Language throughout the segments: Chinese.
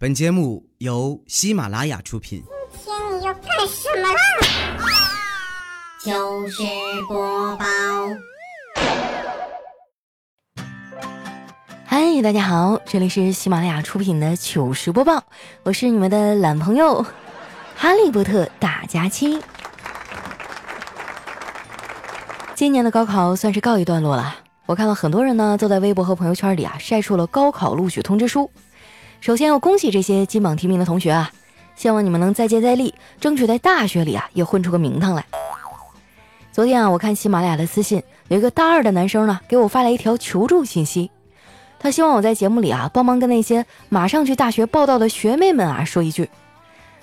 本节目由喜马拉雅出品。今天你要干什么啦？糗事播报。嗨，大家好，这里是喜马拉雅出品的糗事播报，我是你们的懒朋友哈利波特大假期。今年的高考算是告一段落了，我看到很多人呢都在微博和朋友圈里啊晒出了高考录取通知书。首先要恭喜这些金榜题名的同学啊，希望你们能再接再厉，争取在大学里啊也混出个名堂来。昨天啊，我看喜马拉雅的私信，有一个大二的男生呢给我发来一条求助信息，他希望我在节目里啊帮忙跟那些马上去大学报道的学妹们啊说一句，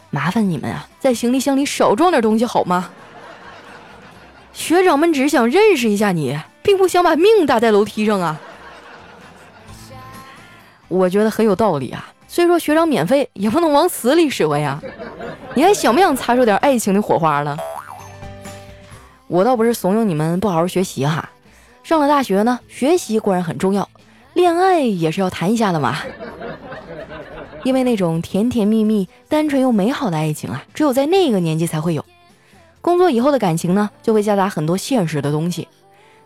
麻烦你们啊在行李箱里少装点东西好吗？学长们只是想认识一下你，并不想把命搭在楼梯上啊。我觉得很有道理啊。虽说学长免费，也不能往死里使唤呀。你还想不想擦出点爱情的火花了？我倒不是怂恿你们不好好学习哈。上了大学呢，学习固然很重要，恋爱也是要谈一下的嘛。因为那种甜甜蜜蜜、单纯又美好的爱情啊，只有在那个年纪才会有。工作以后的感情呢，就会夹杂很多现实的东西，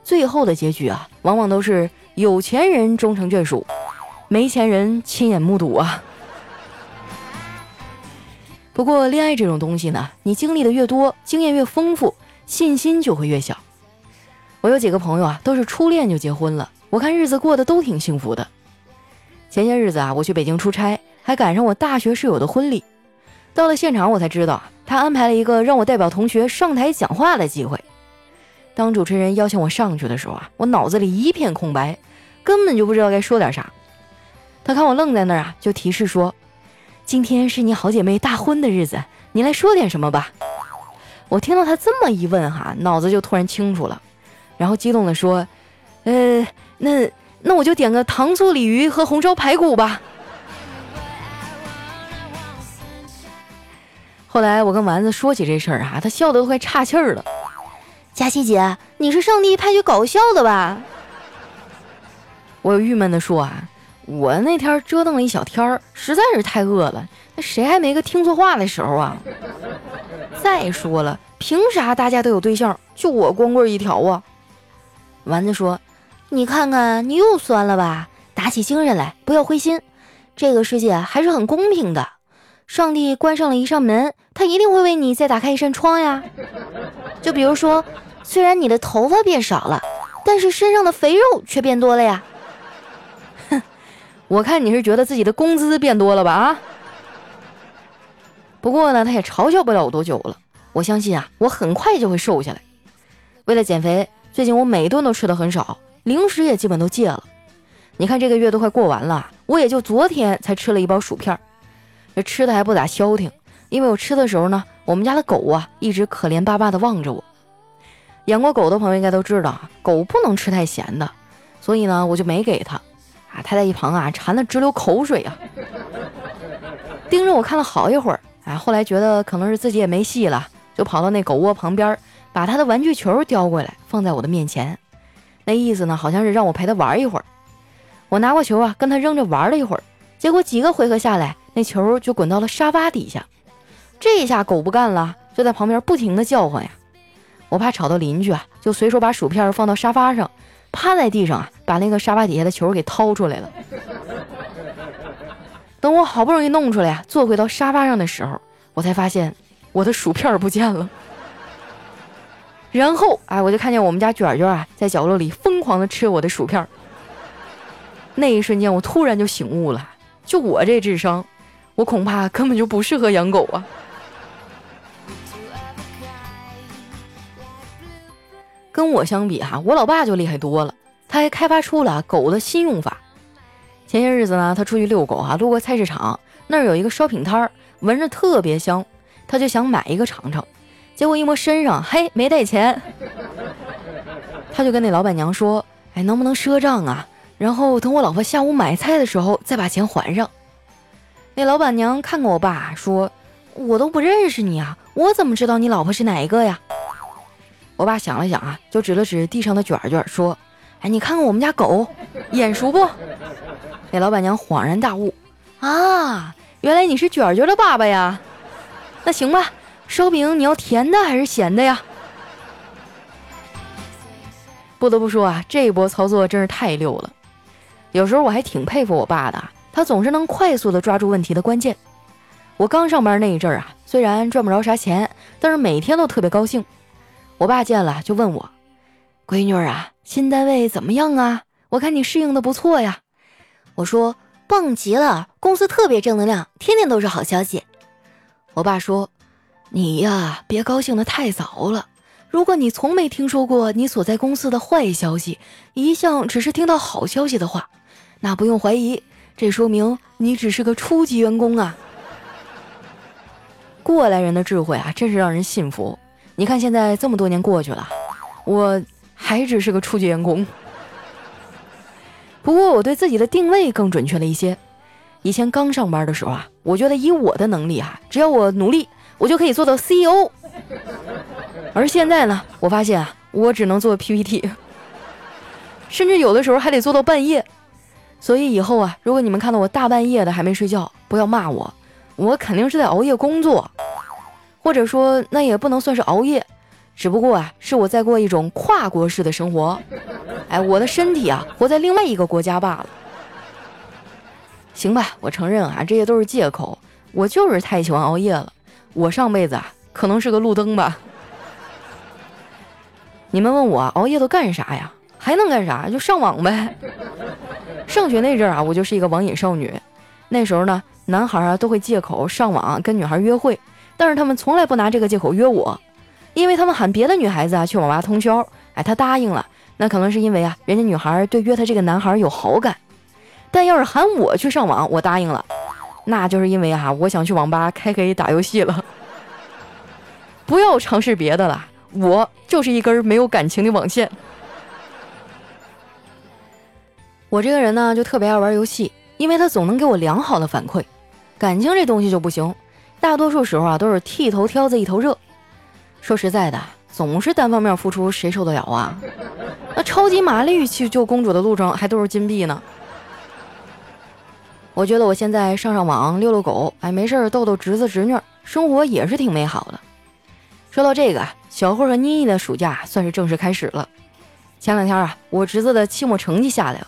最后的结局啊，往往都是有钱人终成眷属。没钱人亲眼目睹啊！不过恋爱这种东西呢，你经历的越多，经验越丰富，信心就会越小。我有几个朋友啊，都是初恋就结婚了，我看日子过得都挺幸福的。前些日子啊，我去北京出差，还赶上我大学室友的婚礼。到了现场，我才知道他安排了一个让我代表同学上台讲话的机会。当主持人邀请我上去的时候啊，我脑子里一片空白，根本就不知道该说点啥。他看我愣在那儿啊，就提示说：“今天是你好姐妹大婚的日子，你来说点什么吧。”我听到他这么一问哈，脑子就突然清楚了，然后激动地说：“呃，那那我就点个糖醋鲤鱼和红烧排骨吧。”后来我跟丸子说起这事儿啊，他笑得都快岔气儿了。佳琪姐，你是上帝派去搞笑的吧？我郁闷地说啊。我那天折腾了一小天儿，实在是太饿了。那谁还没个听错话的时候啊？再说了，凭啥大家都有对象，就我光棍一条啊？丸子说：“你看看，你又酸了吧？打起精神来，不要灰心。这个世界还是很公平的。上帝关上了一扇门，他一定会为你再打开一扇窗呀。就比如说，虽然你的头发变少了，但是身上的肥肉却变多了呀。”我看你是觉得自己的工资变多了吧？啊！不过呢，他也嘲笑不了我多久了。我相信啊，我很快就会瘦下来。为了减肥，最近我每顿都吃的很少，零食也基本都戒了。你看这个月都快过完了，我也就昨天才吃了一包薯片，这吃的还不咋消停。因为我吃的时候呢，我们家的狗啊一直可怜巴巴的望着我。养过狗的朋友应该都知道啊，狗不能吃太咸的，所以呢，我就没给它。啊，他在一旁啊，馋得直流口水啊，盯着我看了好一会儿。啊，后来觉得可能是自己也没戏了，就跑到那狗窝旁边，把他的玩具球叼过来，放在我的面前。那意思呢，好像是让我陪他玩一会儿。我拿过球啊，跟他扔着玩了一会儿，结果几个回合下来，那球就滚到了沙发底下。这一下狗不干了，就在旁边不停的叫唤呀。我怕吵到邻居啊，就随手把薯片放到沙发上。趴在地上啊，把那个沙发底下的球给掏出来了。等我好不容易弄出来呀，坐回到沙发上的时候，我才发现我的薯片不见了。然后，哎，我就看见我们家卷卷啊，在角落里疯狂的吃我的薯片。那一瞬间，我突然就醒悟了，就我这智商，我恐怕根本就不适合养狗啊。跟我相比哈，我老爸就厉害多了。他还开发出了狗的新用法。前些日子呢，他出去遛狗哈，路过菜市场，那儿有一个烧饼摊儿，闻着特别香，他就想买一个尝尝。结果一摸身上，嘿，没带钱。他就跟那老板娘说：“哎，能不能赊账啊？然后等我老婆下午买菜的时候再把钱还上。”那老板娘看看我爸说：“我都不认识你啊，我怎么知道你老婆是哪一个呀？”我爸想了想啊，就指了指地上的卷卷，说：“哎，你看看我们家狗，眼熟不？”那老板娘恍然大悟：“啊，原来你是卷卷的爸爸呀。那行吧，烧饼你要甜的还是咸的呀？不得不说啊，这一波操作真是太溜了。有时候我还挺佩服我爸的，他总是能快速的抓住问题的关键。我刚上班那一阵儿啊，虽然赚不着啥钱，但是每天都特别高兴。我爸见了就问我：“闺女啊，新单位怎么样啊？我看你适应的不错呀。”我说：“棒极了，公司特别正能量，天天都是好消息。”我爸说：“你呀，别高兴的太早了。如果你从没听说过你所在公司的坏消息，一向只是听到好消息的话，那不用怀疑，这说明你只是个初级员工啊。”过来人的智慧啊，真是让人信服。你看，现在这么多年过去了，我还只是个初级员工。不过，我对自己的定位更准确了一些。以前刚上班的时候啊，我觉得以我的能力啊，只要我努力，我就可以做到 CEO。而现在呢，我发现啊，我只能做 PPT，甚至有的时候还得做到半夜。所以以后啊，如果你们看到我大半夜的还没睡觉，不要骂我。我肯定是在熬夜工作，或者说那也不能算是熬夜，只不过啊是我在过一种跨国式的生活，哎，我的身体啊活在另外一个国家罢了。行吧，我承认啊这些都是借口，我就是太喜欢熬夜了。我上辈子啊可能是个路灯吧。你们问我熬夜都干啥呀？还能干啥？就上网呗。上学那阵啊，我就是一个网瘾少女，那时候呢。男孩啊都会借口上网跟女孩约会，但是他们从来不拿这个借口约我，因为他们喊别的女孩子啊去网吧通宵，哎，他答应了，那可能是因为啊人家女孩对约他这个男孩有好感，但要是喊我去上网，我答应了，那就是因为啊我想去网吧开黑打游戏了。不要尝试别的了，我就是一根没有感情的网线。我这个人呢就特别爱玩游戏，因为他总能给我良好的反馈。感情这东西就不行，大多数时候啊都是剃头挑子一头热。说实在的，总是单方面付出，谁受得了啊？那超级玛丽去救公主的路程还都是金币呢。我觉得我现在上上网、遛遛狗，哎，没事儿逗逗侄子侄女，生活也是挺美好的。说到这个，小慧和妮妮的暑假算是正式开始了。前两天啊，我侄子的期末成绩下来了，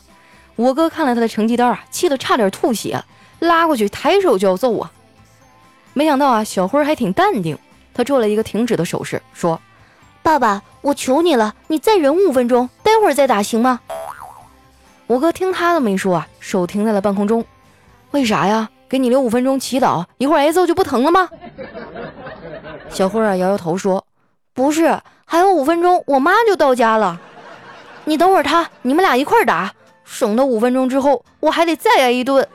我哥看了他的成绩单啊，气得差点吐血。拉过去，抬手就要揍啊！没想到啊，小辉还挺淡定，他做了一个停止的手势，说：“爸爸，我求你了，你再忍五分钟，待会儿再打行吗？”我哥听他这么一说啊，手停在了半空中。为啥呀？给你留五分钟祈祷，一会儿挨揍就不疼了吗？小辉啊摇摇头说：“不是，还有五分钟，我妈就到家了。你等会儿她，你们俩一块儿打，省得五分钟之后我还得再挨一顿。”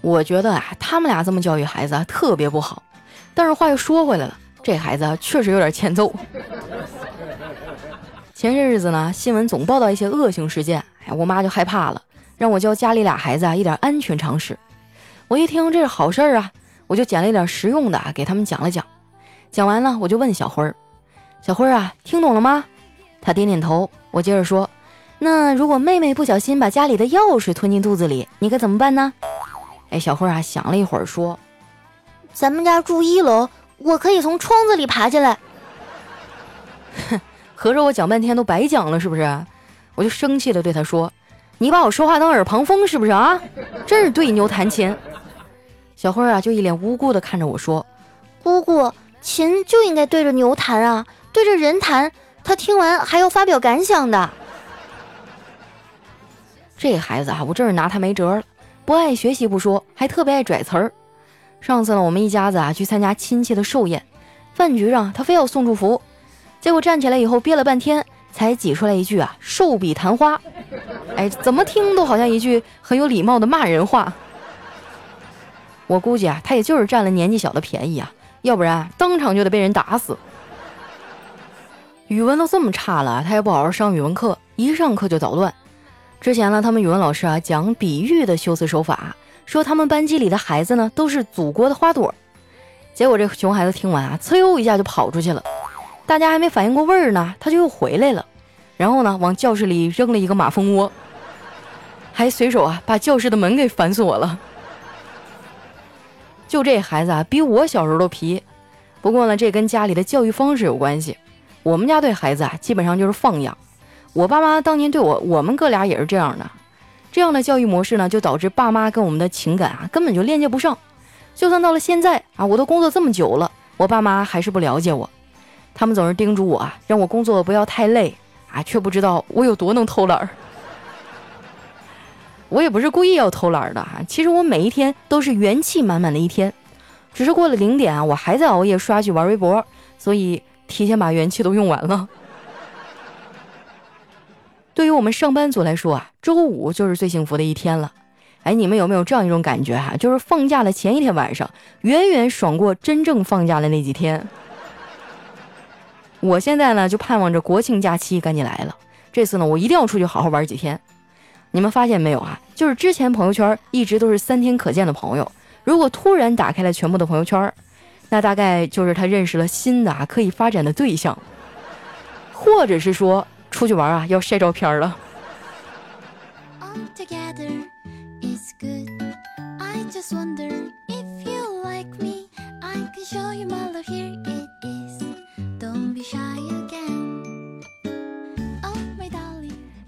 我觉得啊，他们俩这么教育孩子，特别不好。但是话又说回来了，这孩子确实有点欠揍。前些日子呢，新闻总报道一些恶性事件，哎，我妈就害怕了，让我教家里俩孩子啊一点安全常识。我一听这是好事儿啊，我就捡了一点实用的给他们讲了讲。讲完了，我就问小辉儿：“小辉儿啊，听懂了吗？”他点点头。我接着说：“那如果妹妹不小心把家里的钥匙吞进肚子里，你该怎么办呢？”哎，小慧啊，想了一会儿说：“咱们家住一楼，我可以从窗子里爬进来。”哼，合着我讲半天都白讲了，是不是？我就生气的对他说：“你把我说话当耳旁风是不是啊？真是对牛弹琴。”小慧啊，就一脸无辜的看着我说：“姑姑，琴就应该对着牛弹啊，对着人弹，他听完还要发表感想的。”这孩子啊，我真是拿他没辙了。不爱学习不说，还特别爱拽词儿。上次呢，我们一家子啊去参加亲戚的寿宴，饭局上他非要送祝福，结果站起来以后憋了半天，才挤出来一句啊“寿比昙花”。哎，怎么听都好像一句很有礼貌的骂人话。我估计啊，他也就是占了年纪小的便宜啊，要不然当场就得被人打死。语文都这么差了，他也不好好上语文课，一上课就捣乱。之前呢，他们语文老师啊讲比喻的修辞手法，说他们班级里的孩子呢都是祖国的花朵。结果这熊孩子听完啊，呲溜一下就跑出去了。大家还没反应过味儿呢，他就又回来了，然后呢往教室里扔了一个马蜂窝，还随手啊把教室的门给反锁了。就这孩子啊，比我小时候都皮。不过呢，这跟家里的教育方式有关系。我们家对孩子啊，基本上就是放养。我爸妈当年对我，我们哥俩也是这样的。这样的教育模式呢，就导致爸妈跟我们的情感啊，根本就链接不上。就算到了现在啊，我都工作这么久了，我爸妈还是不了解我。他们总是叮嘱我啊，让我工作不要太累啊，却不知道我有多能偷懒儿。我也不是故意要偷懒的哈，其实我每一天都是元气满满的一天。只是过了零点啊，我还在熬夜刷剧玩微博，所以提前把元气都用完了。对于我们上班族来说啊，周五就是最幸福的一天了。哎，你们有没有这样一种感觉哈？就是放假的前一天晚上，远远爽过真正放假的那几天。我现在呢，就盼望着国庆假期赶紧来了。这次呢，我一定要出去好好玩几天。你们发现没有啊？就是之前朋友圈一直都是三天可见的朋友。如果突然打开了全部的朋友圈，那大概就是他认识了新的啊可以发展的对象，或者是说出去玩啊要晒照片了。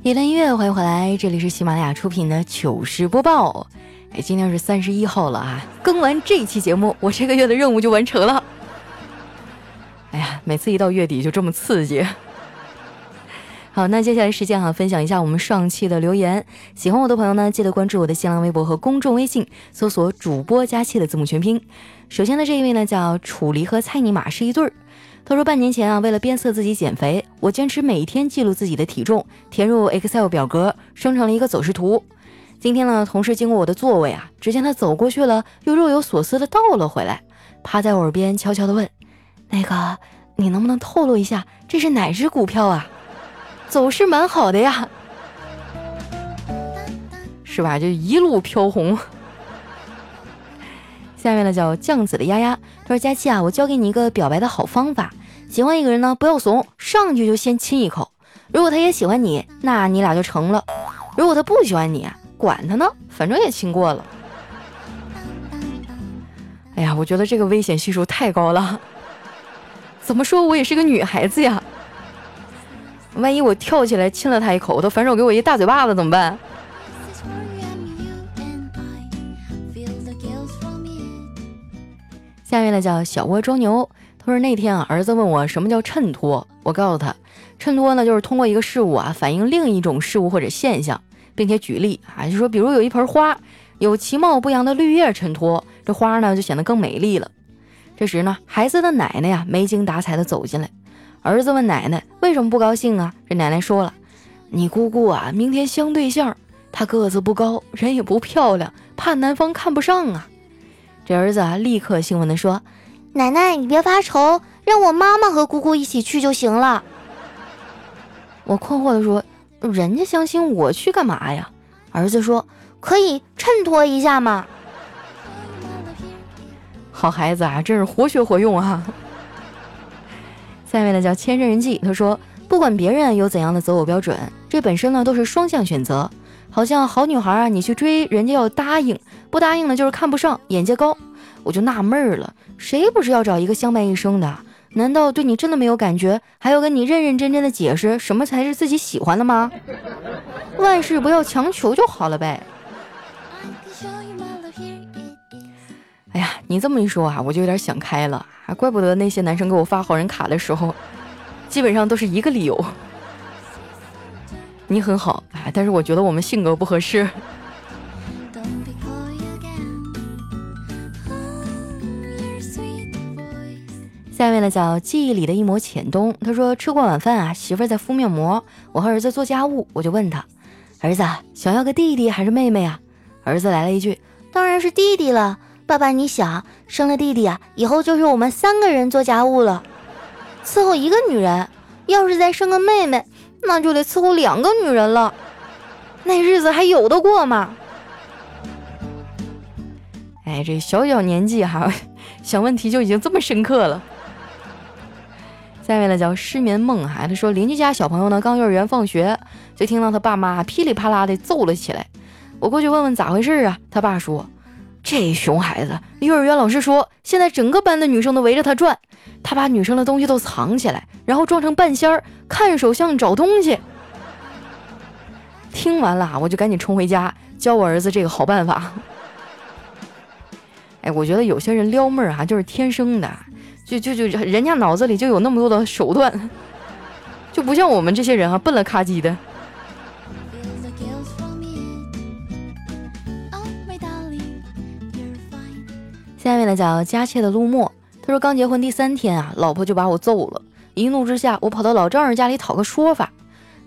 一段音乐，欢迎回来，这里是喜马拉雅出品的糗事播报。哎，今天是三十一号了啊！更完这期节目，我这个月的任务就完成了。哎呀，每次一到月底就这么刺激。好，那接下来时间哈，分享一下我们上期的留言。喜欢我的朋友呢，记得关注我的新浪微博和公众微信，搜索“主播佳期”的字母全拼。首先的这一位呢，叫楚离和蔡尼玛是一对儿。他说，半年前啊，为了鞭策自己减肥，我坚持每天记录自己的体重，填入 Excel 表格，生成了一个走势图。今天呢，同事经过我的座位啊，只见他走过去了，又若有所思的倒了回来，趴在我耳边悄悄的问：“那个，你能不能透露一下这是哪只股票啊？走势蛮好的呀，是吧？就一路飘红。”下面呢叫酱紫的丫丫，他说：“佳期啊，我教给你一个表白的好方法，喜欢一个人呢，不要怂，上去就先亲一口。如果他也喜欢你，那你俩就成了；如果他不喜欢你。”管他呢，反正也亲过了。哎呀，我觉得这个危险系数太高了。怎么说我也是个女孩子呀？万一我跳起来亲了他一口，他反手给我一大嘴巴子怎么办？下面呢叫小蜗装牛，他说那天啊，儿子问我什么叫衬托，我告诉他，衬托呢就是通过一个事物啊，反映另一种事物或者现象。并且举例啊，就说比如有一盆花，有其貌不扬的绿叶衬托，这花呢就显得更美丽了。这时呢，孩子的奶奶呀没精打采的走进来，儿子问奶奶为什么不高兴啊？这奶奶说了，你姑姑啊明天相对象，她个子不高，人也不漂亮，怕男方看不上啊。这儿子啊立刻兴奋的说，奶奶你别发愁，让我妈妈和姑姑一起去就行了。我困惑的说。人家相亲，我去干嘛呀？儿子说：“可以衬托一下嘛。”好孩子啊，真是活学活用啊！下面呢叫千山人迹，他说：“不管别人有怎样的择偶标准，这本身呢都是双向选择。好像好女孩啊，你去追人家要答应，不答应呢就是看不上，眼界高。我就纳闷了，谁不是要找一个相伴一生的？”难道对你真的没有感觉，还要跟你认认真真的解释什么才是自己喜欢的吗？万事不要强求就好了呗。哎呀，你这么一说啊，我就有点想开了啊，怪不得那些男生给我发好人卡的时候，基本上都是一个理由。你很好哎，但是我觉得我们性格不合适。下面呢叫记忆里的一抹浅冬。他说吃过晚饭啊，媳妇儿在敷面膜，我和儿子做家务，我就问他，儿子想要个弟弟还是妹妹啊？儿子来了一句，当然是弟弟了。爸爸，你想生了弟弟啊，以后就是我们三个人做家务了，伺候一个女人。要是再生个妹妹，那就得伺候两个女人了，那日子还有的过吗？哎，这小小年纪哈，想问题就已经这么深刻了。下面呢叫失眠梦哈，他说邻居家小朋友呢刚幼儿园放学，就听到他爸妈噼里啪啦的揍了起来。我过去问问咋回事啊？他爸说，这熊孩子，幼儿园老师说，现在整个班的女生都围着他转，他把女生的东西都藏起来，然后装成半仙儿，看手相找东西。听完了，我就赶紧冲回家教我儿子这个好办法。哎，我觉得有些人撩妹儿啊，就是天生的，就就就人家脑子里就有那么多的手段，就不像我们这些人啊，笨了咔叽的。下面呢叫佳切的陆墨，他说刚结婚第三天啊，老婆就把我揍了，一怒之下，我跑到老丈人家里讨个说法。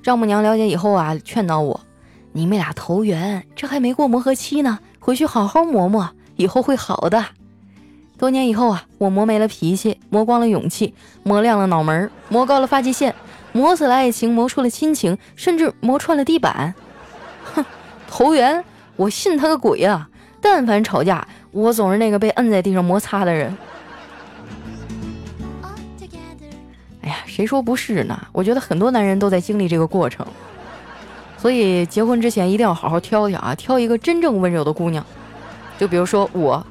丈母娘了解以后啊，劝导我：“你们俩投缘，这还没过磨合期呢，回去好好磨磨，以后会好的。”多年以后啊，我磨没了脾气，磨光了勇气，磨亮了脑门，磨高了发际线，磨死了爱情，磨出了亲情，甚至磨穿了地板。哼，投缘，我信他个鬼呀！但凡吵架，我总是那个被摁在地上摩擦的人。哎呀，谁说不是呢？我觉得很多男人都在经历这个过程，所以结婚之前一定要好好挑挑啊，挑一个真正温柔的姑娘。就比如说我。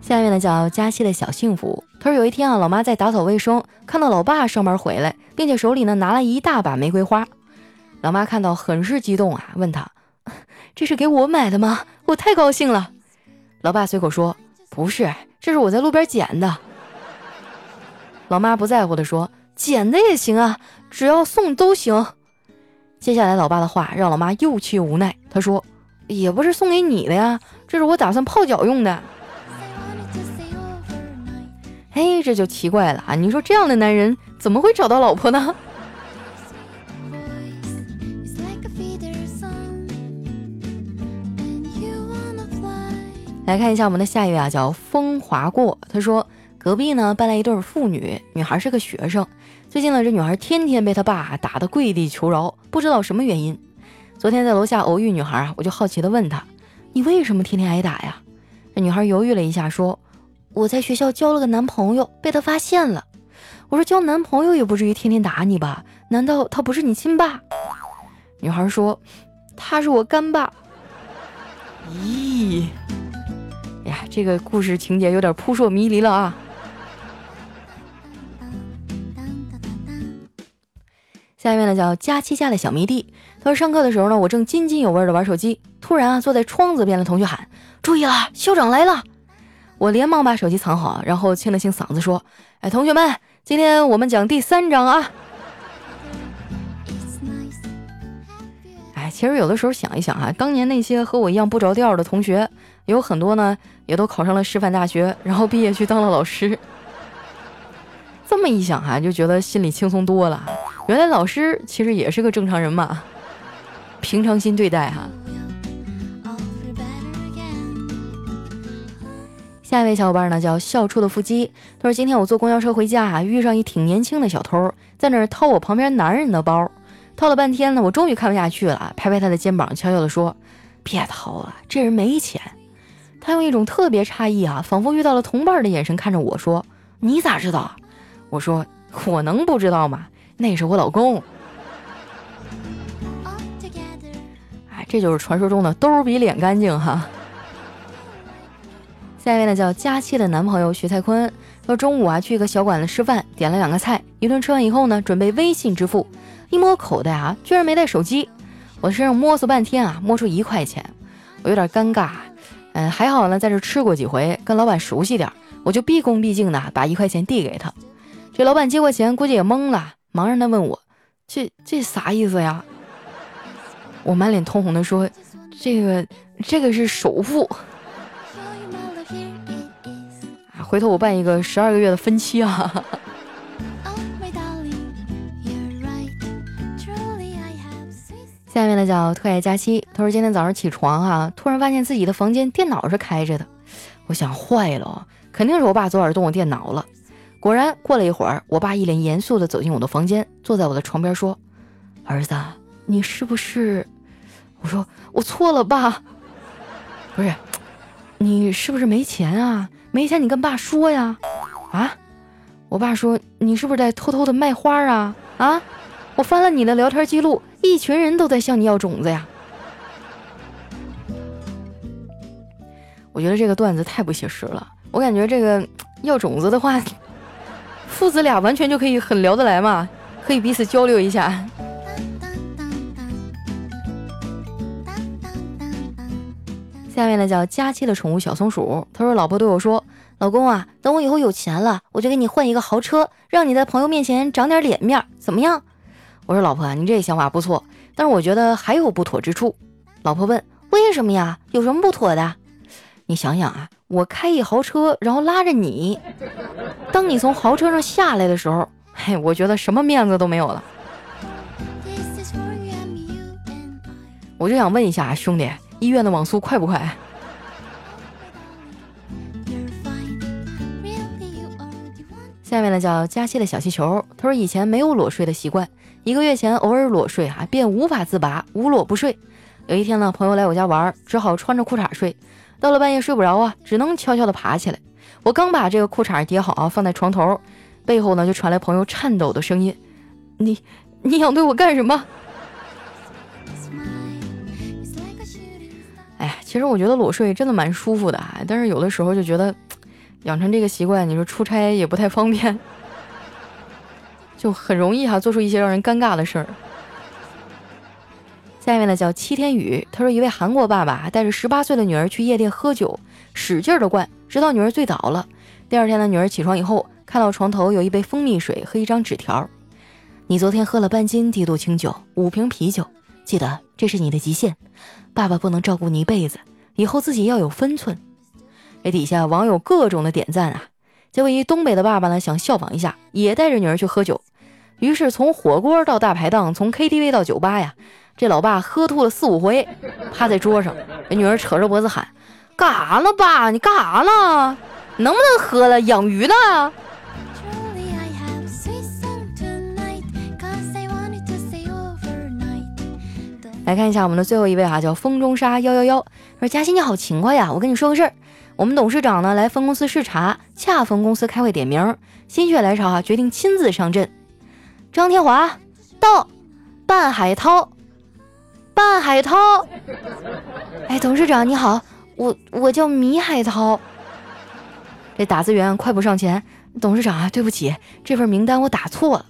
下面呢叫佳期的小幸福。他说有一天啊，老妈在打扫卫生，看到老爸上班回来，并且手里呢拿了一大把玫瑰花。老妈看到很是激动啊，问他：“这是给我买的吗？我太高兴了。”老爸随口说：“不是，这是我在路边捡的。”老妈不在乎的说：“捡的也行啊，只要送都行。”接下来老爸的话让老妈又气又无奈，他说：“也不是送给你的呀，这是我打算泡脚用的。”哎，这就奇怪了啊！你说这样的男人怎么会找到老婆呢？来看一下我们的下一位啊，叫风华过。他说，隔壁呢搬来一对父女，女孩是个学生。最近呢，这女孩天天被他爸打得跪地求饶，不知道什么原因。昨天在楼下偶遇女孩啊，我就好奇的问她：“你为什么天天挨打呀？”这女孩犹豫了一下说。我在学校交了个男朋友，被他发现了。我说交男朋友也不至于天天打你吧？难道他不是你亲爸？女孩说他是我干爸。咦，这个故事情节有点扑朔迷离了啊。下面呢叫佳期家的小迷弟，他说上课的时候呢，我正津津有味的玩手机，突然啊，坐在窗子边的同学喊：“注意了，校长来了！”我连忙把手机藏好，然后清了清嗓子说：“哎，同学们，今天我们讲第三章啊。”哎，其实有的时候想一想哈，当年那些和我一样不着调的同学，有很多呢，也都考上了师范大学，然后毕业去当了老师。这么一想哈，就觉得心里轻松多了。原来老师其实也是个正常人嘛，平常心对待哈。下一位小伙伴呢叫笑出的腹肌，他说今天我坐公交车回家啊，遇上一挺年轻的小偷，在那儿掏我旁边男人的包，掏了半天呢，我终于看不下去了，拍拍他的肩膀，悄悄地说：“别掏了，这人没钱。”他用一种特别诧异啊，仿佛遇到了同伴的眼神看着我说：“你咋知道？”我说：“我能不知道吗？那是我老公。”哎，这就是传说中的兜比脸干净哈。下一位呢叫佳期的男朋友徐蔡坤，说中午啊去一个小馆子吃饭，点了两个菜，一顿吃完以后呢，准备微信支付，一摸口袋啊，居然没带手机，我身上摸索半天啊，摸出一块钱，我有点尴尬，嗯，还好呢，在这吃过几回，跟老板熟悉点，我就毕恭毕敬的把一块钱递给他，这老板接过钱，估计也懵了，茫然的问我，这这啥意思呀？我满脸通红的说，这个这个是首付。回头我办一个十二个月的分期啊！那叫特爱佳期，他说今天早上起床哈，突然发现自己的房间电脑是开着的，我想坏了，肯定是我爸昨晚动我电脑了。果然过了一会儿，我爸一脸严肃的走进我的房间，坐在我的床边说：“儿子，你是不是？”我说：“我错了，爸，不是，你是不是没钱啊？”没钱，你跟爸说呀！啊，我爸说你是不是在偷偷的卖花啊？啊，我翻了你的聊天记录，一群人都在向你要种子呀。我觉得这个段子太不写实了。我感觉这个要种子的话，父子俩完全就可以很聊得来嘛，可以彼此交流一下。下面呢叫佳期的宠物小松鼠，他说：“老婆对我说，老公啊，等我以后有钱了，我就给你换一个豪车，让你在朋友面前长点脸面，怎么样？”我说：“老婆，你这想法不错，但是我觉得还有不妥之处。”老婆问：“为什么呀？有什么不妥的？”你想想啊，我开一豪车，然后拉着你，当你从豪车上下来的时候，嘿，我觉得什么面子都没有了。我就想问一下兄弟，医院的网速快不快？下面呢叫佳期的小气球，他说以前没有裸睡的习惯，一个月前偶尔裸睡啊，便无法自拔，无裸不睡。有一天呢，朋友来我家玩，只好穿着裤衩睡。到了半夜睡不着啊，只能悄悄地爬起来。我刚把这个裤衩叠好啊，放在床头，背后呢就传来朋友颤抖的声音：“你你想对我干什么？”哎，其实我觉得裸睡真的蛮舒服的啊，但是有的时候就觉得养成这个习惯，你说出差也不太方便，就很容易哈做出一些让人尴尬的事儿。下面呢叫七天雨，他说一位韩国爸爸带着十八岁的女儿去夜店喝酒，使劲的灌，直到女儿醉倒了。第二天呢，女儿起床以后，看到床头有一杯蜂蜜水和一张纸条：“你昨天喝了半斤低度清酒，五瓶啤酒，记得这是你的极限。爸爸不能照顾你一辈子，以后自己要有分寸。”这底下网友各种的点赞啊。结果一东北的爸爸呢想效仿一下，也带着女儿去喝酒，于是从火锅到大排档，从 KTV 到酒吧呀。这老爸喝吐了四五回，趴在桌上，这女儿扯着脖子喊：“干啥呢，爸？你干啥呢？能不能喝了？养鱼呢？”来看一下我们的最后一位哈，叫风中沙幺幺幺，说佳欣你好勤快呀！我跟你说个事儿，我们董事长呢来分公司视察，恰逢公司开会点名，心血来潮啊，决定亲自上阵。张天华到，半海涛。半海涛，哎，董事长你好，我我叫米海涛。这打字员快步上前，董事长啊，对不起，这份名单我打错了。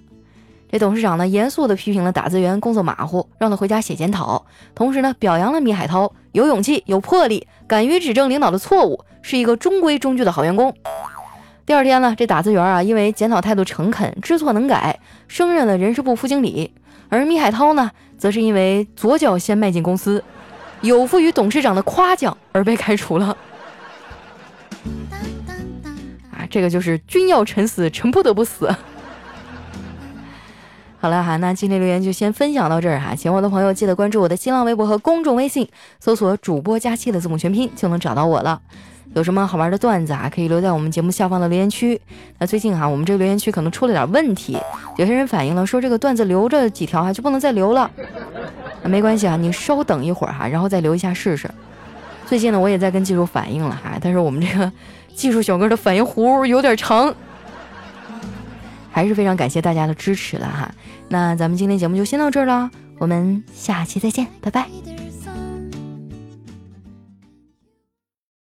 这董事长呢，严肃地批评了打字员工作马虎，让他回家写检讨。同时呢，表扬了米海涛有勇气、有魄力，敢于指正领导的错误，是一个中规中矩的好员工。第二天呢，这打字员啊，因为检讨态度诚恳、知错能改，升任了人事部副经理。而米海涛呢？则是因为左脚先迈进公司，有负于董事长的夸奖而被开除了。啊，这个就是君要臣死，臣不得不死。好了哈，那今天留言就先分享到这儿哈。喜欢我的朋友记得关注我的新浪微博和公众微信，搜索“主播佳期”的字母全拼就能找到我了。有什么好玩的段子啊，可以留在我们节目下方的留言区。那最近哈，我们这个留言区可能出了点问题，有些人反映了说这个段子留着几条哈就不能再留了。那没关系啊，你稍等一会儿哈，然后再留一下试试。最近呢，我也在跟技术反映了哈，但是我们这个技术小哥的反应弧有点长，还是非常感谢大家的支持了哈。那咱们今天节目就先到这儿了，我们下期再见，拜拜。